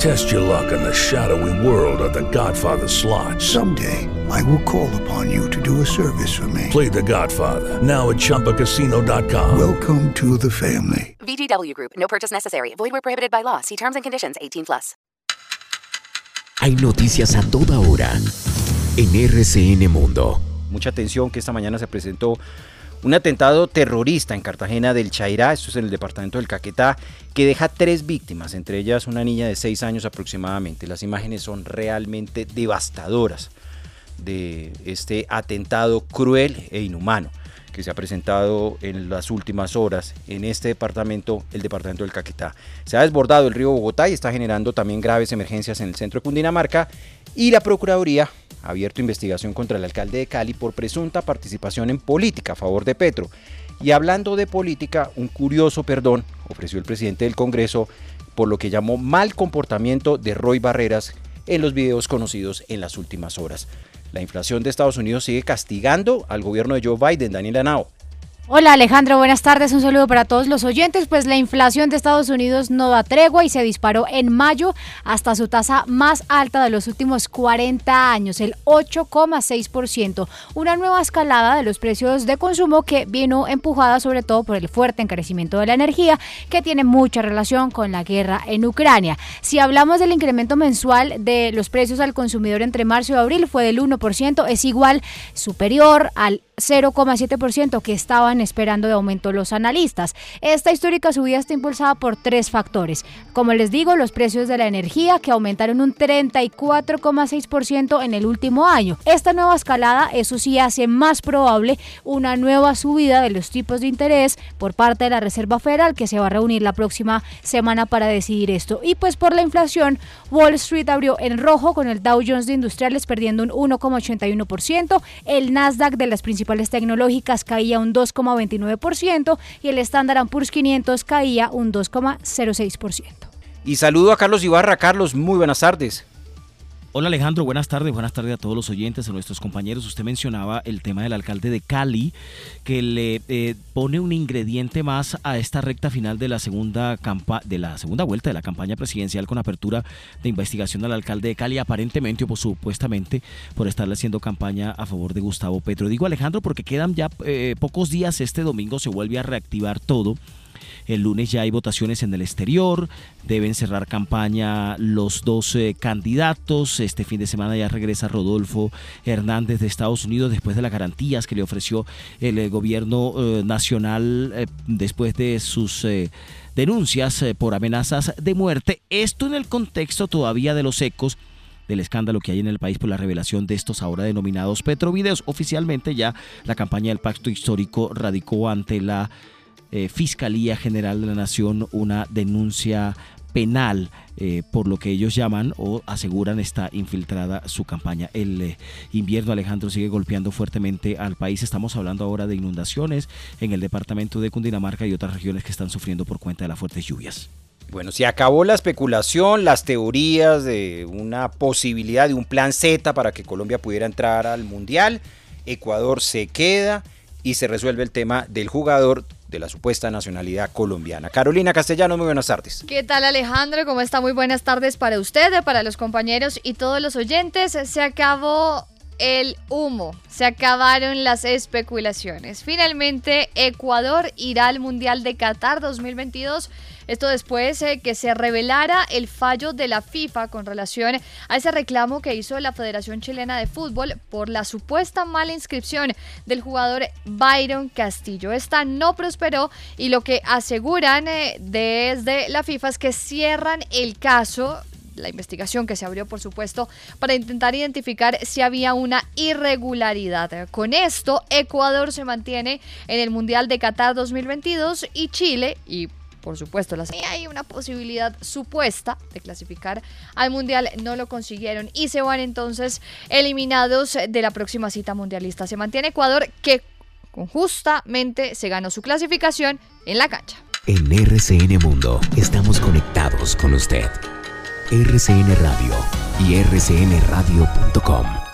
Test your luck in the shadowy world of The Godfather slot. Someday, I will call upon you to do a service for me. Play The Godfather now at ChumbaCasino.com. Welcome to the family. VGW Group. No purchase necessary. Void where prohibited by law. See terms and conditions. 18 plus. Hay noticias a toda hora en RCN Mundo. Mucha atención que esta mañana se presentó un atentado terrorista en Cartagena del Chairá, esto es en el departamento del Caquetá, que deja tres víctimas, entre ellas una niña de seis años aproximadamente. Las imágenes son realmente devastadoras de este atentado cruel e inhumano que se ha presentado en las últimas horas en este departamento, el departamento del Caquetá. Se ha desbordado el río Bogotá y está generando también graves emergencias en el centro de Cundinamarca y la Procuraduría abierto investigación contra el alcalde de Cali por presunta participación en política a favor de Petro. Y hablando de política, un curioso perdón ofreció el presidente del Congreso por lo que llamó mal comportamiento de Roy Barreras en los videos conocidos en las últimas horas. La inflación de Estados Unidos sigue castigando al gobierno de Joe Biden, Daniel Anao. Hola Alejandro, buenas tardes, un saludo para todos los oyentes. Pues la inflación de Estados Unidos no da tregua y se disparó en mayo hasta su tasa más alta de los últimos 40 años, el 8,6%. Una nueva escalada de los precios de consumo que vino empujada sobre todo por el fuerte encarecimiento de la energía que tiene mucha relación con la guerra en Ucrania. Si hablamos del incremento mensual de los precios al consumidor entre marzo y abril fue del 1%, es igual superior al 0,7% que estaban esperando de aumento los analistas. Esta histórica subida está impulsada por tres factores. Como les digo, los precios de la energía que aumentaron un 34,6% en el último año. Esta nueva escalada, eso sí, hace más probable una nueva subida de los tipos de interés por parte de la Reserva Federal que se va a reunir la próxima semana para decidir esto. Y pues por la inflación, Wall Street abrió en rojo con el Dow Jones de Industriales perdiendo un 1,81%, el Nasdaq de las principales tecnológicas caía un 2,29% y el Standard Poor's 500 caía un 2,06%. Y saludo a Carlos Ibarra. Carlos, muy buenas tardes. Hola Alejandro, buenas tardes, buenas tardes a todos los oyentes, a nuestros compañeros. Usted mencionaba el tema del alcalde de Cali, que le eh, pone un ingrediente más a esta recta final de la segunda campa de la segunda vuelta de la campaña presidencial con apertura de investigación al alcalde de Cali, aparentemente o supuestamente por estarle haciendo campaña a favor de Gustavo Petro. Digo Alejandro porque quedan ya eh, pocos días. Este domingo se vuelve a reactivar todo. El lunes ya hay votaciones en el exterior, deben cerrar campaña los dos eh, candidatos. Este fin de semana ya regresa Rodolfo Hernández de Estados Unidos después de las garantías que le ofreció el eh, gobierno eh, nacional después de sus denuncias por amenazas de muerte. Esto en el contexto todavía de los ecos del escándalo que hay en el país por la revelación de estos ahora denominados Petrovideos. Oficialmente ya la campaña del pacto histórico radicó ante la eh, Fiscalía General de la Nación una denuncia penal eh, por lo que ellos llaman o aseguran está infiltrada su campaña. El eh, invierno Alejandro sigue golpeando fuertemente al país. Estamos hablando ahora de inundaciones en el departamento de Cundinamarca y otras regiones que están sufriendo por cuenta de las fuertes lluvias. Bueno, se acabó la especulación, las teorías de una posibilidad de un plan Z para que Colombia pudiera entrar al Mundial. Ecuador se queda y se resuelve el tema del jugador de la supuesta nacionalidad colombiana. Carolina Castellano, muy buenas tardes. ¿Qué tal Alejandro? ¿Cómo está? Muy buenas tardes para usted, para los compañeros y todos los oyentes. Se acabó el humo, se acabaron las especulaciones. Finalmente, Ecuador irá al Mundial de Qatar 2022. Esto después de que se revelara el fallo de la FIFA con relación a ese reclamo que hizo la Federación Chilena de Fútbol por la supuesta mala inscripción del jugador Byron Castillo. Esta no prosperó y lo que aseguran eh, desde la FIFA es que cierran el caso la investigación que se abrió, por supuesto, para intentar identificar si había una irregularidad. Con esto, Ecuador se mantiene en el Mundial de Qatar 2022 y Chile y por supuesto, las... hay una posibilidad supuesta de clasificar al Mundial, no lo consiguieron y se van entonces eliminados de la próxima cita mundialista. Se mantiene Ecuador que justamente se ganó su clasificación en la cancha. En RCN Mundo estamos conectados con usted. RCN Radio y rcnradio.com.